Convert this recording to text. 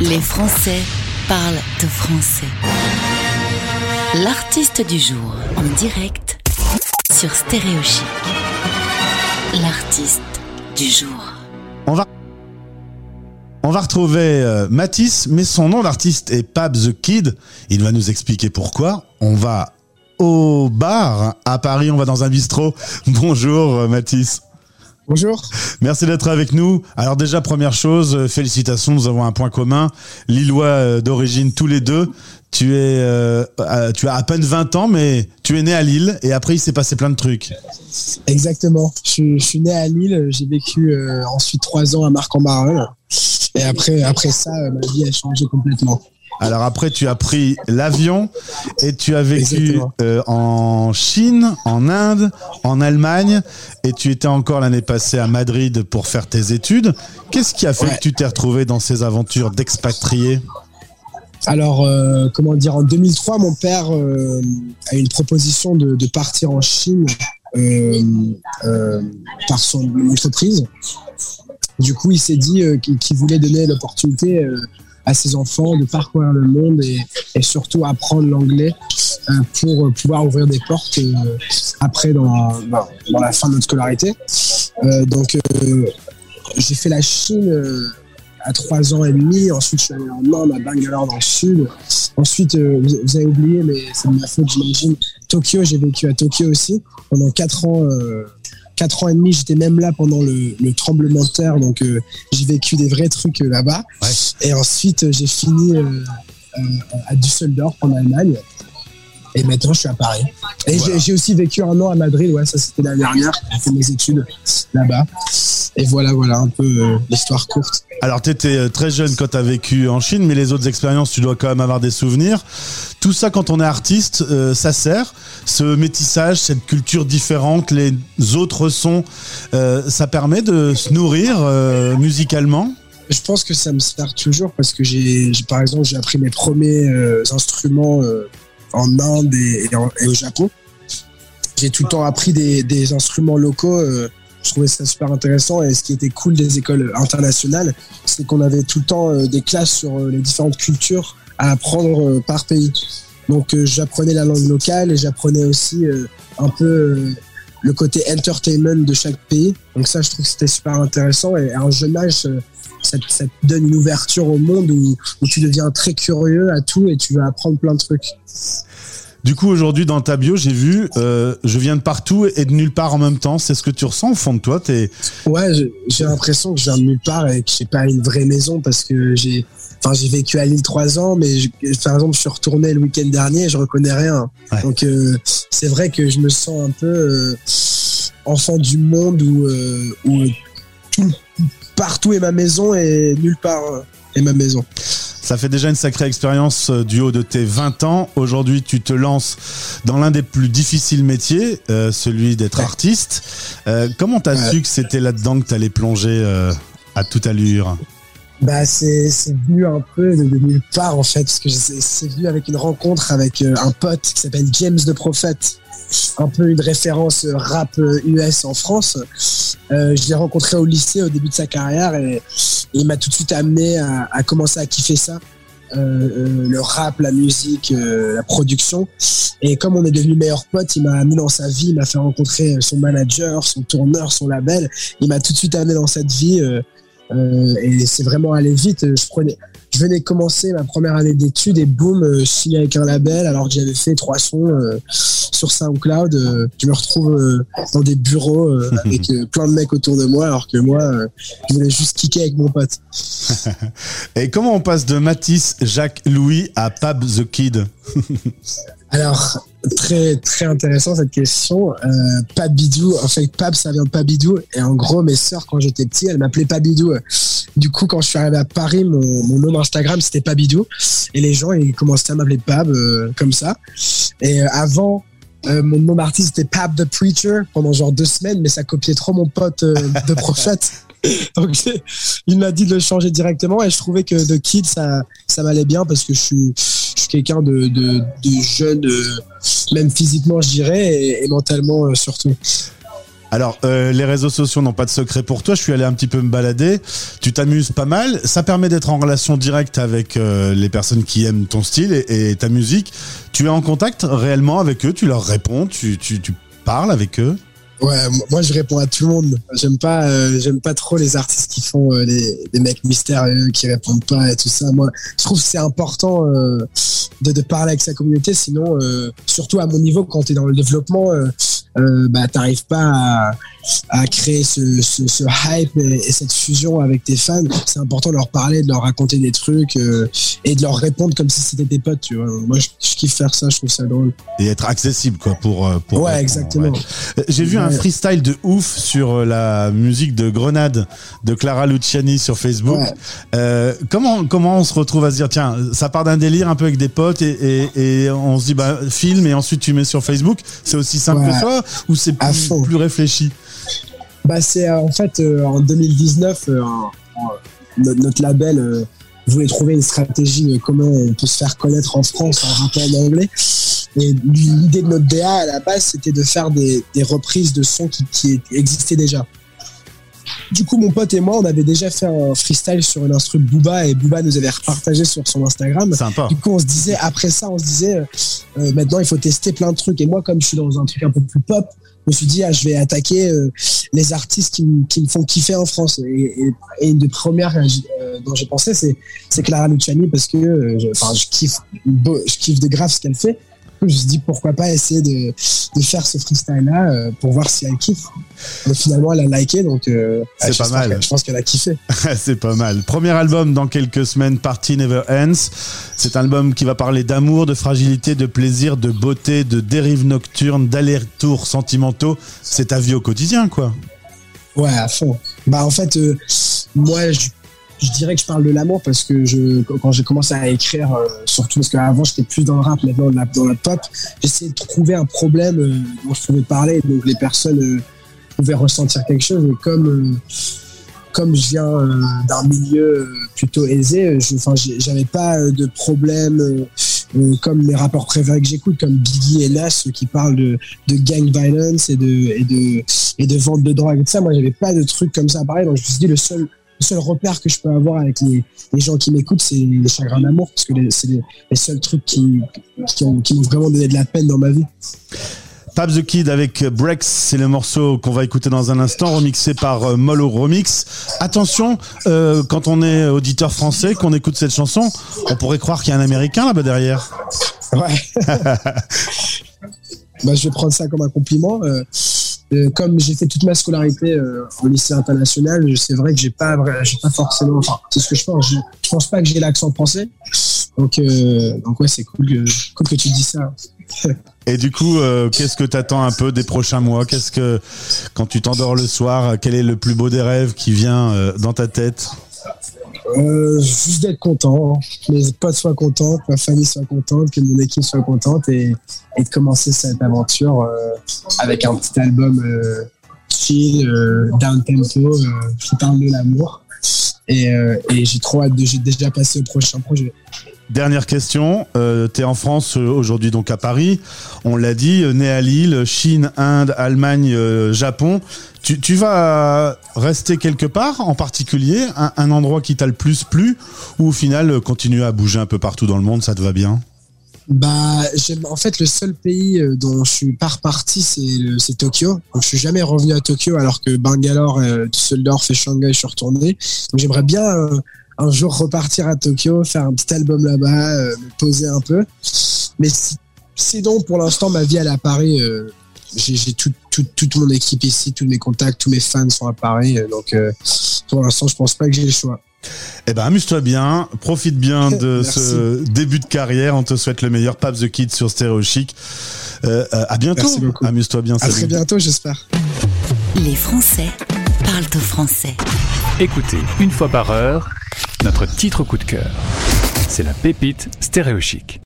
Les Français parlent de français. L'artiste du jour en direct sur Stéréo Chic. L'artiste du jour. On va, on va retrouver euh, Matisse, mais son nom d'artiste est Pab the Kid. Il va nous expliquer pourquoi. On va au bar à Paris, on va dans un bistrot. Bonjour Matisse. Bonjour. Merci d'être avec nous. Alors déjà, première chose, euh, félicitations, nous avons un point commun. Lillois euh, d'origine tous les deux. Tu es, euh, tu as à peine 20 ans, mais tu es né à Lille et après il s'est passé plein de trucs. Exactement. Je, suis- je suis né à Lille, j'ai vécu euh, ensuite trois ans à Marc-en-Barœul. Et après, après ça, ma vie a changé complètement. Alors après, tu as pris l'avion et tu as vécu euh, en Chine, en Inde, en Allemagne et tu étais encore l'année passée à Madrid pour faire tes études. Qu'est-ce qui a fait Ouais. que tu t'es retrouvé dans ces aventures d'expatrié Alors, euh, comment dire, en 2003, mon père euh, a eu une proposition de, de partir en Chine par son entreprise. Du coup, il s'est dit qu'il voulait donner l'opportunité à ses enfants de parcourir le monde et, surtout apprendre l'anglais euh, pour euh, pouvoir ouvrir des portes euh, après dans, dans, la fin de notre scolarité. Donc, j'ai fait la Chine à trois ans et demi. Ensuite, je suis allé en Inde, à Bangalore dans le sud. Ensuite, vous, avez oublié, mais c'est de ma faute, j'imagine. Tokyo, j'ai vécu à Tokyo aussi pendant quatre ans. Quatre ans et demi, j'étais même là pendant le, le tremblement de terre, donc euh, j'ai vécu des vrais trucs euh, là-bas. Ouais. Et ensuite, euh, j'ai fini à Düsseldorf en Allemagne. Et maintenant, je suis à Paris. Et Voilà. j'ai- aussi vécu un an à Madrid, ouais, ça c'était l'année dernière. J'ai fait mes études là-bas. Et voilà, voilà un peu euh, l'histoire courte. Alors, tu étais très jeune quand tu as vécu en Chine, mais les autres expériences, tu dois quand même avoir des souvenirs. Tout ça, quand on est artiste, euh, ça sert. Ce métissage, cette culture différente, les autres sons, euh, ça permet de se nourrir euh, musicalement? Je pense que ça me sert toujours parce que j'ai, par exemple, j'ai appris mes premiers euh, instruments euh, en Inde et, et en- et au Japon. J'ai tout le temps appris des, des instruments locaux. Je trouvais ça super intéressant et ce qui était cool des écoles internationales, c'est qu'on avait tout le temps euh, des classes sur euh, les différentes cultures à apprendre euh, par pays. Donc j'apprenais la langue locale et j'apprenais aussi un peu le côté entertainment de chaque pays. Donc ça, je trouve que c'était super intéressant et à un jeune âge, ça te donne une ouverture au monde où, où tu deviens très curieux à tout et tu vas apprendre plein de trucs. Du coup, aujourd'hui, dans ta bio, j'ai vu euh, Je viens de partout et de nulle part en même temps. C'est ce que tu ressens au fond de toi. T'es Ouais, j'ai l'impression que je viens de nulle part et que j'ai pas une vraie maison parce que j'ai, enfin, j'ai vécu à Lille trois ans, mais je- par exemple, je suis retourné le week-end dernier et je reconnais rien. Ouais. Donc, euh, c'est vrai que je me sens un peu euh, enfant du monde où, euh, où tout, partout est ma maison et nulle part euh, est ma maison. Ça fait déjà une sacrée expérience euh, du haut de tes 20 ans. Aujourd'hui, tu te lances dans l'un des plus difficiles métiers, euh, celui d'être artiste. Euh, comment t'as su que c'était là-dedans que t'allais plonger à toute allure? Bah, c'est venu un peu de, de nulle part en fait, parce que c'est venu avec une rencontre avec euh, un pote qui s'appelle James the Prophet, un peu une référence euh, rap euh, US en France. Euh, je l'ai rencontré au lycée au début de sa carrière et, il m'a tout de suite amené à, à commencer à kiffer ça. Euh, euh, le rap, la musique, euh, la production. Et comme on est devenus meilleurs potes, il m'a mis dans sa vie, il m'a fait rencontrer son manager, son tourneur, son label. Il m'a tout de suite amené dans cette vie. Euh, et c'est vraiment allé vite. Je prenais, je venais commencer ma première année d'études et boum, euh, signé avec un label alors que j'avais fait trois sons euh, sur SoundCloud. euh, je me retrouve euh, dans des bureaux avec plein de mecs autour de moi alors que moi, je voulais juste kicker avec mon pote. Et comment on passe de Matisse, Jacques, Louis à Pab the Kid? Alors, très très intéressant cette question. Euh, Pabidou, en fait, Pab, ça vient de Pabidou. Et en gros, mes sœurs, quand j'étais petit, elles m'appelaient Pabidou. Du coup, quand je suis arrivé à Paris, mon, nom Instagram, c'était Pabidou. Et les gens, ils commençaient à m'appeler Pab, euh, comme ça. Et euh, avant, mon nom d'artiste, c'était Pab the Preacher, pendant genre deux semaines, mais ça copiait trop mon pote de prophète. Donc, il m'a dit de le changer directement. Et je trouvais que The Kid, ça, m'allait bien parce que je suis quelqu'un de, jeune, euh, même physiquement, je dirais, et, mentalement euh, surtout. Alors, euh, les réseaux sociaux n'ont pas de secret pour toi. Je suis allé un petit peu me balader. Tu t'amuses pas mal. Ça permet d'être en relation directe avec les personnes qui aiment ton style et, ta musique. Tu es en contact réellement avec eux? Tu leur réponds? Tu, tu parles avec eux? Ouais, moi je réponds à tout le monde. J'aime pas, euh, j'aime pas trop les artistes qui font euh, les, les, mecs mystérieux qui répondent pas et tout ça. Moi, je trouve que c'est important euh, de, de, parler avec sa communauté. Sinon, euh, surtout à mon niveau, quand tu es dans le développement, bah t'arrives pas à, à créer ce, ce, ce hype et, et, cette fusion avec tes fans. C'est important de leur parler, de leur raconter des trucs et de leur répondre comme si c'était tes potes. Tu vois. Moi, je, je, kiffe faire ça. Je trouve ça drôle. Et être accessible, quoi, pour. pour ouais, exactement. Ouais. J'ai vu un un freestyle de ouf sur la musique de Grenade de Clara Luciani sur Facebook. Ouais. Euh, comment comment on se retrouve à se dire tiens ça part d'un délire un peu avec des potes et, et, et on se dit bah filme et ensuite tu mets sur Facebook c'est aussi simple ouais. que ça ou c'est plus, plus, réfléchi? Bah c'est euh, en fait euh, en 2019 notre, notre, label voulait trouver une stratégie comment on peut se faire connaître en France en rappant en anglais. Et l'idée de notre DA à la base, c'était de faire des, des, reprises de sons qui, qui, existaient déjà. Du coup, mon pote et moi, on avait déjà fait un freestyle sur une instru Booba et Booba nous avait repartagé sur son Instagram. Sympa. Du coup, on se disait, après ça, on se disait, euh, maintenant, il faut tester plein de trucs. Et moi, comme je suis dans un truc un peu plus pop, je me suis dit, ah, je vais attaquer euh, les artistes qui, qui, me font kiffer en France. Et, et, et une des premières euh, dont j'ai pensé, c'est Clara Luciani parce que euh, je, je, kiffe, je kiffe de grave ce qu'elle fait je me suis dit pourquoi pas essayer de, de faire ce freestyle là euh, pour voir si elle kiffe. Et finalement, elle a liké, donc euh, c'est pas mal. Je pense qu'elle a kiffé. c'est pas mal. Premier album dans quelques semaines, Party Never Ends. C'est un album qui va parler d'amour, de fragilité, de plaisir, de beauté, de dérives nocturnes, d'allers-retours sentimentaux. C'est ta vie au quotidien, quoi. Ouais, à fond. Bah en fait, euh, moi, je je dirais que je parle de l'amour parce que quand j'ai commencé à écrire, euh, surtout parce qu'avant j'étais plus dans le rap, maintenant dans la, pop, j'essayais de trouver un problème euh, dont je pouvais parler, donc les personnes euh, pouvaient ressentir quelque chose. Et comme comme je viens d'un milieu plutôt aisé, je, enfin, j'avais pas de problème comme les rapports préférés que j'écoute, comme Biggie et Nas, qui parlent de, de gang violence et de, et de, et de vente de drogue et tout ça. Moi, j'avais pas de trucs comme ça pareil. Donc, je me suis dit, le seul, le seul repère que je peux avoir avec les, les gens qui m'écoutent, c'est les chagrins d'amour, parce que c'est les, les, seuls trucs qui, qui, ont, qui m'ont vraiment donné de la peine dans ma vie. Pab the Kid avec Breaks, c'est le morceau qu'on va écouter dans un instant, remixé par euh, Molo Remix. Attention, euh, quand on est auditeur français, qu'on écoute cette chanson, on pourrait croire qu'il y a un Américain là-bas derrière. Ouais. bah, je vais prendre ça comme un compliment. Euh, euh, comme j'ai fait toute ma scolarité euh, en lycée international, c'est vrai que j'ai pas, pas forcément, c'est ce que je pense. Je, pense pas que j'ai l'accent français. Donc, euh, donc ouais, c'est cool que, cool que tu dis ça. Et du coup, qu'est-ce que t'attends un peu des prochains mois? Qu'est-ce que, quand tu t'endors le soir, quel est le plus beau des rêves qui vient dans ta tête? Euh, juste d'être content, que mes potes soient contents, que ma famille soit contente, que mon équipe soit contente et, de commencer cette aventure euh, avec un petit album euh, chill, down tempo, qui parle de l'amour. Et, et j'ai trop hâte de déjà passé au prochain projet. Dernière question, euh, tu es en France aujourd'hui donc à Paris, on l'a dit, né à Lille, Chine, Inde, Allemagne, euh, Japon. Tu, vas rester quelque part en particulier, un, un endroit qui t'a le plus plu, ou au final continuer à bouger un peu partout dans le monde, ça te va bien? Bah, en fait, le seul pays euh, dont je suis pas reparti, c'est Tokyo. Donc, je suis jamais revenu à Tokyo, alors que Bangalore, euh, Düsseldorf et Shanghai, je suis retourné. Donc, j'aimerais bien euh, un jour repartir à Tokyo, faire un petit album là-bas, euh, me poser un peu. Mais sinon, pour l'instant, ma vie elle est à Paris. Euh, j'ai tout, tout, toute mon équipe ici, tous mes contacts, tous mes fans sont à Paris. Donc, euh, pour l'instant, je pense pas que j'ai le choix. Eh ben, amuse-toi bien, profite bien de ce début de carrière. On te souhaite le meilleur. Pap the Kid sur Stéréo Chic. Euh, à bientôt. Amuse-toi bien. À salut. très bientôt, j'espère. Les Français parlent au français. Écoutez une fois par heure notre titre coup de cœur. C'est la pépite Stéréo Chic.